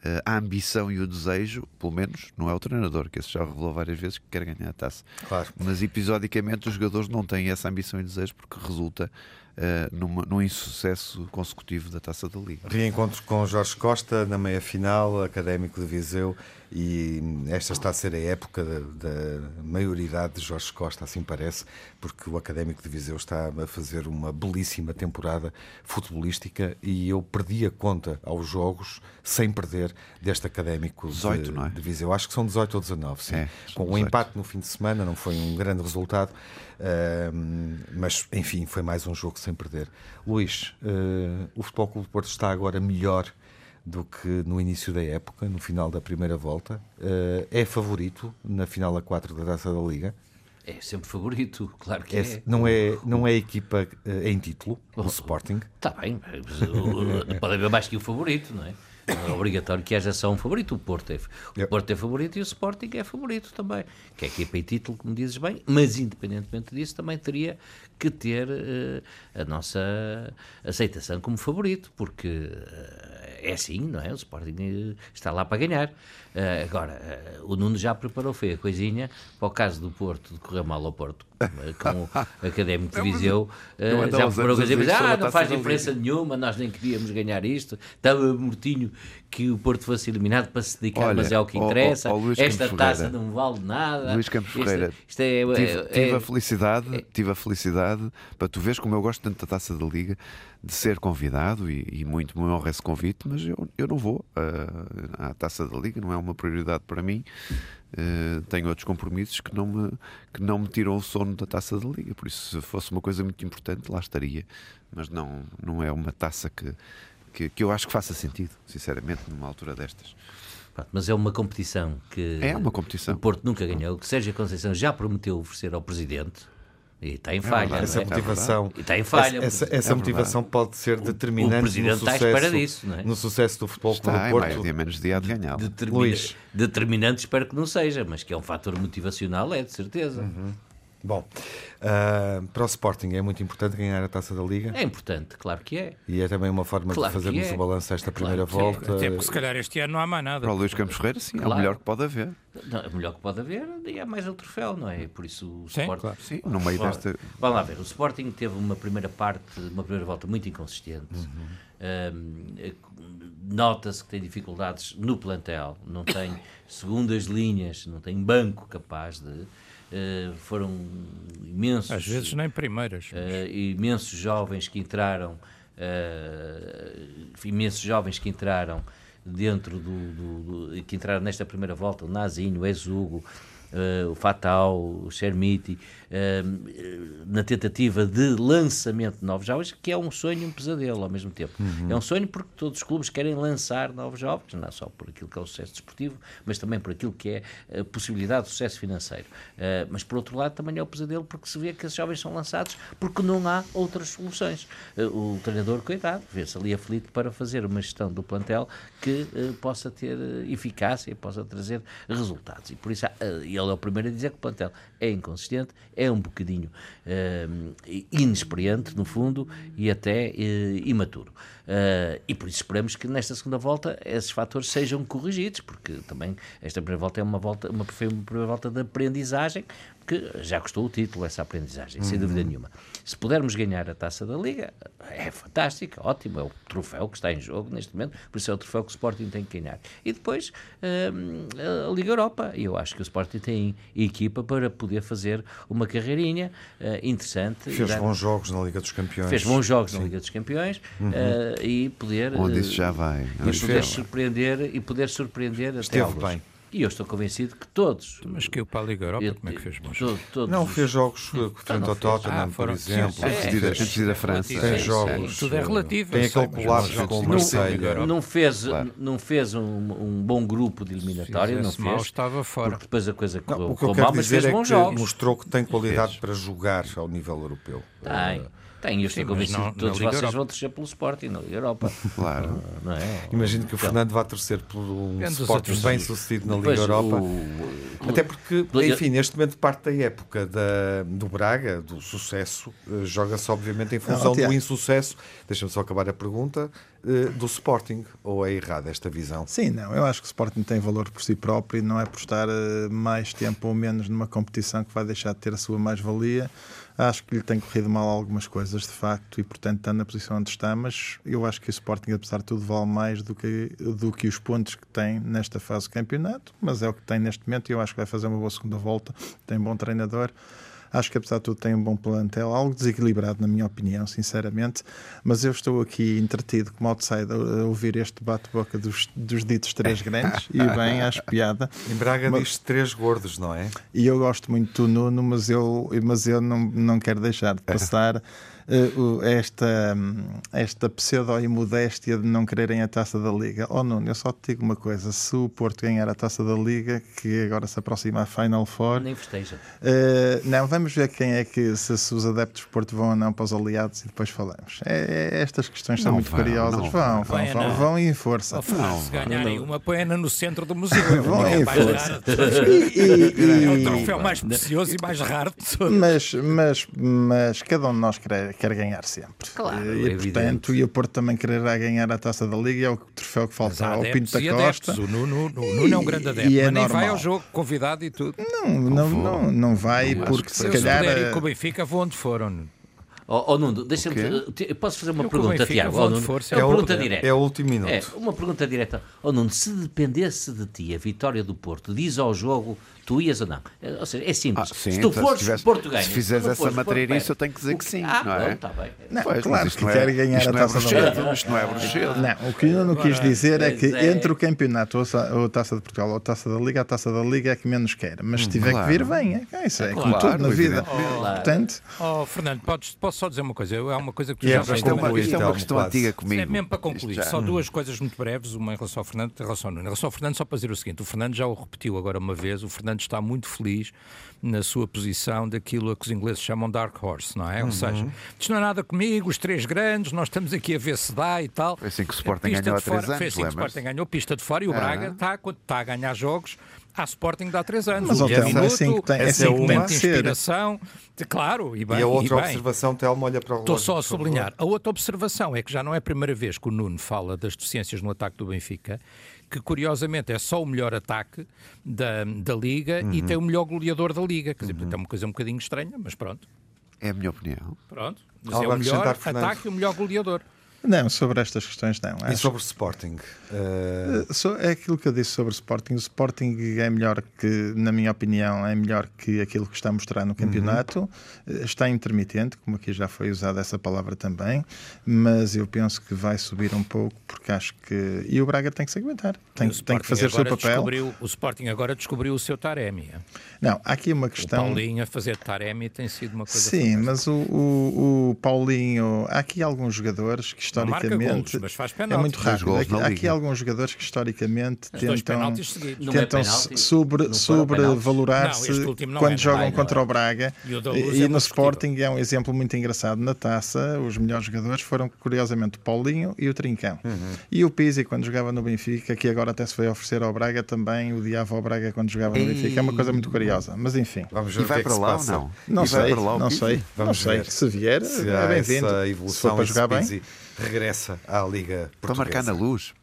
eh, a ambição e o desejo, pelo menos não é o treinador, que esse já revelou várias vezes que quer ganhar a taça. Claro. Mas episodicamente os jogadores não têm essa ambição e desejo porque resulta numa, num insucesso consecutivo da Taça da Liga. Reencontro com Jorge Costa na meia-final, académico de Viseu, e esta está a ser a época da, da maioridade de Jorge Costa, assim parece, porque o Académico de Viseu está a fazer uma belíssima temporada futebolística e eu perdi a conta aos jogos sem perder deste Académico 18, de, é? de Viseu. Acho que são 18 ou 19, sim. É, com um 18. empate no fim de semana, não foi um grande resultado, uh, mas enfim, foi mais um jogo sem perder. Luís, uh, o Futebol Clube do Porto está agora melhor do que no início da época, no final da primeira volta. Uh, é favorito na final a 4 da Taça da Liga. É sempre favorito, (laughs) claro que É, é. não, é, não é equipa uh, em título, o Sporting. Está bem, mas, pode haver mais que o favorito, não é? É obrigatório que haja só um favorito. O Porto, é, o Porto é favorito e o Sporting é favorito também. Que é equipa em título, como dizes bem, mas independentemente disso, também teria que ter uh, a nossa aceitação como favorito, porque uh, é assim, não é? O Sporting está lá para ganhar. Uh, agora, o Nuno já preparou, foi a coisinha para o caso do Porto, de correr mal ao Porto, com o (laughs) Académico de Viseu, já preparou a coisa e ah, não faz diferença nenhuma, nós nem queríamos ganhar isto, estava mortinho que o Porto fosse eliminado para se dedicar, Olha, mas é o que ó, ó, interessa. ó, Luís Esta Campos taça Ferreira. não vale nada. Luís Campos Ferreira, Isto é, tive, é- tive é- a felicidade, tive a felicidade, para tu veres como eu gosto tanto da Taça da Liga, de ser convidado e, e muito me honra esse convite, mas eu, eu não vou ah, à Taça da Liga, não é uma prioridade para mim. Ah, tenho outros compromissos que não, me, que não me tiram o sono da Taça da Liga, por isso, se fosse uma coisa muito importante, lá estaria, mas não, não é uma taça que, que, que eu acho que faça sentido, sinceramente, numa altura destas. Mas é uma competição que É uma competição. o Porto nunca ganhou, que Sérgio Conceição já prometeu oferecer ao Presidente e está em falha. verdade, não Essa é? é motivação, E está em falha. essa, essa, o essa motivação pode ser determinante no Presidente está à sucesso, espera disso, não é? no sucesso do Futebol Clube Está, do em Porto. mais dia menos dia de ganhá-lo. Determina- Luís. Determinante, espero que não seja, mas que é um fator motivacional, é de certeza. Uhum. Bom, ah, para o Sporting é muito importante ganhar a Taça da Liga É importante, claro que é. e é também uma forma Claro de fazermos é. o balanço desta Claro primeira é. volta. Até porque se calhar este ano não há mais nada. Para o Luís Campos Ferreira, sim, é Claro. o melhor que pode haver. Não, é o melhor que pode haver e é mais o troféu, não é? Por isso o Sim, Sporting. claro. Sim, no meio desta. Vamos lá ver, o Sporting teve uma primeira parte, uma primeira volta muito inconsistente. Um, eh, Nota-se que tem dificuldades no plantel, não tem segundas linhas, não tem banco capaz de. eh, foram imensos. Às vezes nem primeiras. eh, imensos jovens que entraram, eh, imensos jovens que entraram dentro do, do- do- que entraram nesta primeira volta, o Nazinho, o Exugo, eh, o Fatal, o Chermiti, eh, na tentativa de lançamento de novos jovens, que é um sonho e um pesadelo ao mesmo tempo. É um sonho porque todos os clubes querem lançar novos jovens, não é só por aquilo que é o sucesso desportivo, mas também por aquilo que é a possibilidade de sucesso financeiro. Eh, mas por outro lado também é o pesadelo porque se vê que esses jovens são lançados porque não há outras soluções. O treinador, coitado, vê-se ali aflito para fazer uma gestão do plantel que possa ter eficácia, possa trazer resultados. E por isso, ah, ele é o primeiro a dizer que o plantel é inconsistente, é um bocadinho eh, inexperiente, no fundo, e até eh, imaturo. Eh, e por isso esperamos que nesta segunda volta esses fatores sejam corrigidos, porque também esta primeira volta é uma volta, uma, uma primeira volta de aprendizagem que já custou o título, essa aprendizagem, sem dúvida nenhuma. Se pudermos ganhar a taça da Liga, é fantástico, ótimo, é o troféu que está em jogo neste momento, por isso é o troféu que o Sporting tem que ganhar. E depois hum, a Liga Europa, e eu acho que o Sporting tem equipa para poder fazer uma carreirinha eh, interessante. Fez Dar- bons jogos na Liga dos Campeões. fez bons jogos na Liga dos Campeões eh, e poder Onde eh, isso já vai. e poder surpreender e poder surpreender até Esteve alguns. bem. E eu estou convencido que todos Mas que eu para a Liga Europa, eu- como é que fez bons to- todos Não, os- fez jogos eh, frente não ao fez. Tottenham, Ah, por exemplo. sim, Antes de ir a- antes de ir a França. Tem jogos. sim. Tudo é relativo. Tem aquele colapso jogos com o de Marseille. Europa. não fez, Claro. não fez um, um bom grupo de eliminatória, não Fizesse mal, fez, estava fora. porque depois a coisa correu, Não, o mal, mas fez é bons que jogos. mostrou que tem qualidade para jogar ao nível europeu. Tem, tem, eu estou convencido não- que todos vocês Europa. vão torcer pelo Sporting na Liga Europa. (laughs) Claro. Não é? Imagino que o Fernando vá torcer por um Sporting bem sucedido na Liga Europa. o- Até porque, enfim, neste momento parte da época da, do Braga, do sucesso, eh, joga-se obviamente em função Tiago. do insucesso. Deixa-me só acabar a pergunta. uh, do Sporting. Ou é errada esta visão? Sim, não. Eu acho que o Sporting tem valor por si próprio e não é por estar uh, mais tempo ou menos numa competição que vai deixar de ter a sua mais-valia. Acho que lhe tem corrido mal algumas coisas, de facto, e portanto está na posição onde está, mas eu acho que o Sporting, apesar de tudo, vale mais do que, do que os pontos que tem nesta fase do campeonato, mas é o que tem neste momento e eu acho que vai fazer uma boa segunda volta. Tem bom treinador. Acho que, apesar de tudo, tem um bom plantel, algo desequilibrado, na minha opinião, sinceramente. Mas eu estou aqui entretido, como outsider, a ouvir este bate-boca dos, dos ditos três grandes e bem, (laughs) acho piada. Em Braga mas, diz três gordos, não é? E eu gosto muito do Nuno, mas eu, mas eu não, não quero deixar de (laughs) passar. Uh, esta, esta pseudo-imodéstia de não quererem a taça da Liga. Oh, Nuno, eu só te digo uma coisa: se o Porto ganhar a taça da Liga, que agora se aproxima a Final Four. Nem festeja. Uh, não, vamos ver quem é que, se, se, os adeptos do Porto vão ou não para os aliados e depois falamos. É, é, estas questões são muito vão, curiosas. Não, vão, vão, vão, vão, vão em força. Oh, não, se ganharem uma poena no centro do museu. vão em força. E, e, é o troféu mais precioso e mais raro de todos. Mas, mas, mas cada um de nós quer, quer ganhar sempre. Claro, e, é portanto, e o Porto também quererá ganhar a taça da Liga, é o troféu que falta ao Pinto da Costa. O Nuno, Nuno é um grande adepto, e é mas nem vai ao jogo convidado e tudo. Não, não, não, não vai, não porque se calhar. Se com o Benfica, vão onde foram. Oh, oh Nuno, deixa-me. Posso fazer uma eu pergunta, Tiago? Oh, Nuno, é uma pergunta direta. É o último minuto. É, uma pergunta direta. Oh, Nuno, se dependesse de ti a vitória do Porto, diz ao jogo tu ias ou não. É, ou seja, é simples. Ah, sim, se tu então, fores ganha. Se fizeres essa matéria isso, eu tenho que dizer que sim, ah, não é? Está bem. Não, pois, claro que quer é, ganhar a taça é da Liga. Isto não é bruxedo. Não, o que eu não quis dizer é que entre o campeonato ou a taça de Portugal ou a taça da Liga, a taça da Liga é que menos quer. Mas se tiver que vir, venha. Isso é como tudo na vida. Portanto... Oh, Fernando, posso só dizer uma coisa? É uma coisa que tu já Isto é uma questão antiga comigo. É mesmo para concluir. Só duas coisas muito breves, uma em relação ao Fernando e em relação ao Nuno. Em relação ao Fernando, só para dizer o seguinte: o Fernando já o repetiu agora uma vez, o Fernando está muito feliz na sua posição daquilo a que os ingleses chamam dark horse, não é? Uhum. Ou seja, isto não é nada comigo, os três grandes, nós estamos aqui a ver se dá e tal. Foi assim que o Sporting ganhou há três anos, Foi assim que o Sporting ganhou pista de fora e o Braga está, está a ganhar jogos à Sporting dá três anos. Mas, o Telmo, minuto, é assim que tem, é assim que tem de inspiração. De, claro, e bem. E a outra e observação, Telmo, olha para o Estou só a sublinhar. A outra observação é que já não é a primeira vez que o Nuno fala das deficiências no ataque do Benfica que curiosamente é só o melhor ataque da, da Liga uhum. e tem o melhor goleador da Liga. Quer dizer, uhum. é uma coisa um bocadinho estranha, mas pronto. É a minha opinião. Pronto. Mas Algo é o melhor ataque e o melhor goleador. Não, sobre estas questões não. E sobre o Sporting? Uh... É aquilo que eu disse sobre o Sporting. O Sporting é melhor que, na minha opinião, é melhor que aquilo que está a mostrar no campeonato. Uhum. Está intermitente, como aqui já foi usada essa palavra também, mas eu penso que vai subir um pouco porque acho que. E o Braga tem que se aguentar, tem, tem que fazer o seu papel. O Sporting agora descobriu o seu Taremi. Não, há aqui uma questão. O Paulinho a fazer Taremi tem sido uma coisa. Sim, mas o, o, o Paulinho. Há aqui alguns jogadores que historicamente. Golos, é muito rápido. Aqui, há aqui alguns jogadores que historicamente As tentam, tentam é sobre, sobrevalorar-se quando é jogam contra o Braga. E, e é no Sporting é um exemplo muito engraçado. Na taça, os melhores jogadores foram, curiosamente, o Paulinho e o Trincão. Uhum. E o Pizzi, quando jogava no Benfica, que agora até se foi oferecer ao Braga, também odiava o Braga quando jogava no Benfica. É uma coisa muito curiosa. Mas enfim. Vamos ver e vai para lá ou não? Não sei, não sei. Vamos não sei. Se vier, é bem-vindo. Se for para jogar bem regressa à Liga Portuguesa. Para marcar na luz.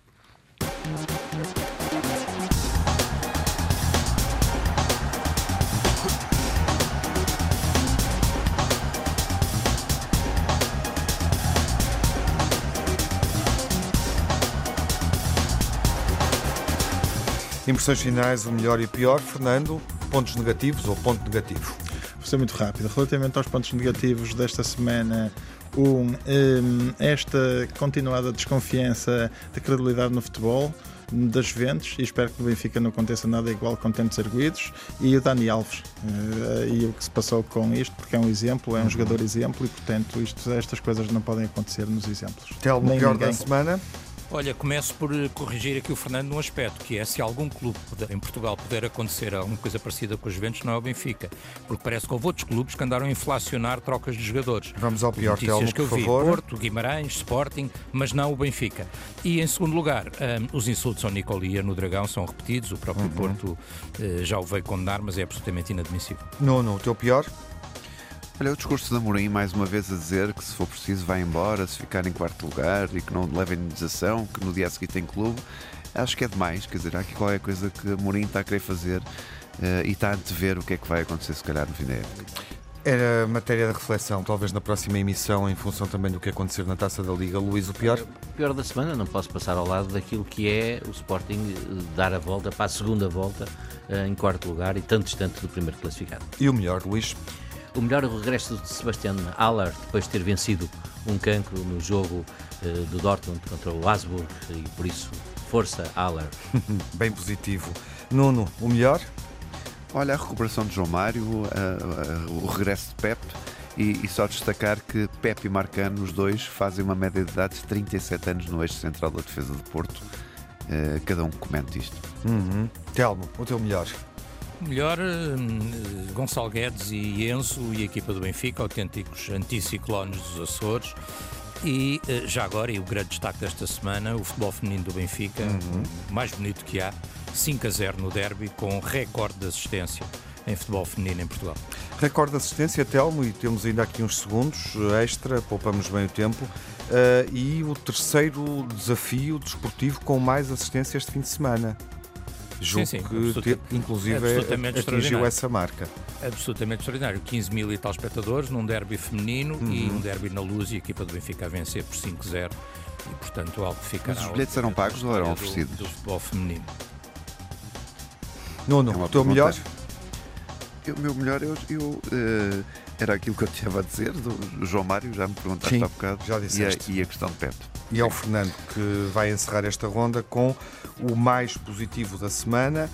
Impressões finais, o melhor e o pior. Fernando, pontos negativos ou ponto negativo? Vou ser muito rápido. Relativamente aos pontos negativos desta semana, um, um, esta continuada desconfiança da credibilidade no futebol das Juventus e espero que no Benfica não aconteça nada igual com tempos erguidos e o Dani Alves uh, e o que se passou com isto porque é um exemplo, é um uhum. jogador exemplo e portanto isto, estas coisas não podem acontecer nos exemplos. Telmo, pior ninguém. da semana? Olha, começo por eh, corrigir aqui o Fernando num aspecto, que é se algum clube em Portugal puder acontecer alguma coisa parecida com os Juventus, não é o Benfica. Porque parece que houve outros clubes que andaram a inflacionar trocas de jogadores. Vamos ao pior, Telmo, que eu vi, favor. Porto, Guimarães, Sporting, mas não o Benfica. E em segundo lugar, um, os insultos ao Nicolia no Dragão são repetidos, o próprio uhum. Porto uh, já o veio condenar, mas é absolutamente inadmissível. Não, não, o teu pior? Olha, o discurso da Mourinho, mais uma vez, a dizer que se for preciso vai embora, se ficar em quarto lugar e que não leva indenização, que no dia a seguir tem clube, acho que é demais. Quer dizer, há aqui qualquer coisa que a Mourinho está a querer fazer uh, e está a antever o que é que vai acontecer, se calhar, no fim da época. Era matéria de reflexão, talvez na próxima emissão, em função também do que acontecer na taça da Liga. Luís, o pior? O pior da semana, não posso passar ao lado daquilo que é o Sporting eh, dar a volta para a segunda volta eh, em quarto lugar e tanto distante do primeiro classificado. E o melhor, Luís? O melhor é o regresso de Sebastian Haller, depois de ter vencido um cancro no jogo uh, do Dortmund contra o Asburg, e por isso, força Haller. (laughs) Bem positivo. Nuno, o melhor? Olha, a recuperação de João Mário, o regresso de Pep e, e, só destacar que Pep e Marcano, os dois, fazem uma média de idade de 37 anos no eixo central da defesa de Porto. Uh, cada um comente isto. Uhum. Telmo, o teu melhor. Melhor uh, Gonçalo Guedes e Enzo e a equipa do Benfica, autênticos anticiclones dos Açores. E uh, já agora, e o grande destaque desta semana, o futebol feminino do Benfica, uhum. mais bonito que há, 5 a 0 no derby, com recorde de assistência em futebol feminino em Portugal. Recorde de assistência, Telmo, e temos ainda aqui uns segundos extra, poupamos bem o tempo. Uh, e o terceiro desafio desportivo com mais assistência este fim de semana. Julgo sim, sim, que, inclusive, atingiu essa marca. Absolutamente extraordinário. 15 mil e tal espectadores num derby feminino uhum. e um derby na luz e a equipa do Benfica a vencer por 5-0. E, portanto, algo que ficará... Mas os bilhetes eram pagos ou eram oferecidos? Do, do futebol feminino. Nuno, é o teu melhor? O meu melhor, eu, eu uh, era aquilo que eu tinha a dizer do João Mário, já me perguntaste Sim, há bocado. Já disseste. E a, e a questão de Pepe. E é o Fernando que vai encerrar esta ronda com o mais positivo da semana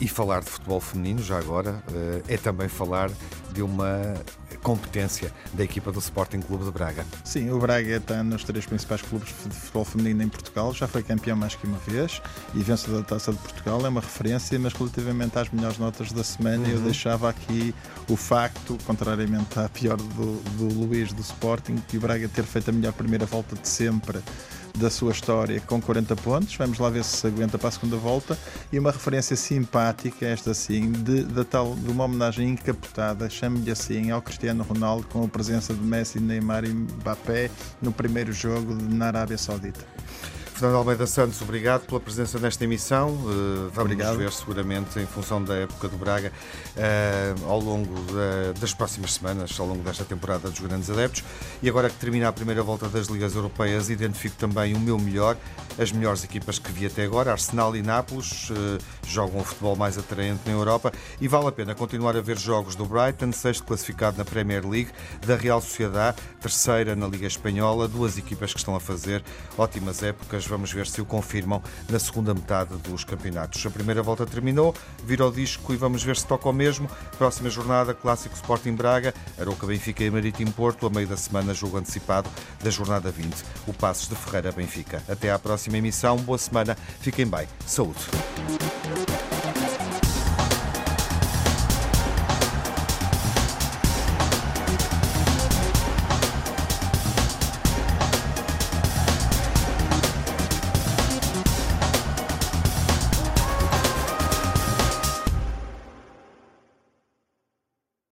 e falar de futebol feminino, já agora, uh, é também falar de uma competência da equipa do Sporting Clube de Braga. Sim, o Braga está nos três principais clubes de futebol feminino em Portugal, já foi campeão mais que uma vez e vencedor da Taça de Portugal, é uma referência, mas relativamente às melhores notas da semana uhum. eu deixava aqui o facto, contrariamente à pior do, do Luís do Sporting, que o Braga ter feito a melhor primeira volta de sempre da sua história com 40 pontos. Vamos lá ver se aguenta para a segunda volta. E uma referência simpática, esta sim, de, de, tal, de uma homenagem encapotada, chame-lhe assim, ao Cristiano Ronaldo, com a presença de Messi, Neymar e Mbappé no primeiro jogo na Arábia Saudita. Fernando Almeida Santos, obrigado pela presença nesta emissão. Uh, vamos obrigado. ver seguramente, em função da época do Braga, uh, ao longo da, das próximas semanas, ao longo desta temporada dos grandes adeptos. E agora que termina a primeira volta das Ligas Europeias, identifico também o meu melhor, as melhores equipas que vi até agora. Arsenal e Nápoles uh, jogam um futebol mais atraente na Europa e vale a pena continuar a ver jogos do Brighton, sexto classificado na Premier League, da Real Sociedade, terceira na Liga Espanhola, duas equipas que estão a fazer ótimas épocas Vamos ver se o confirmam na segunda metade dos campeonatos. A primeira volta terminou, vira o disco e vamos ver se toca o mesmo. Próxima jornada, Clássico Sporting Braga, Aroca Benfica e Marítimo Porto, a meio da semana, jogo antecipado da jornada 20, o Passos de Ferreira Benfica. Até à próxima emissão, boa semana, fiquem bem, saúde.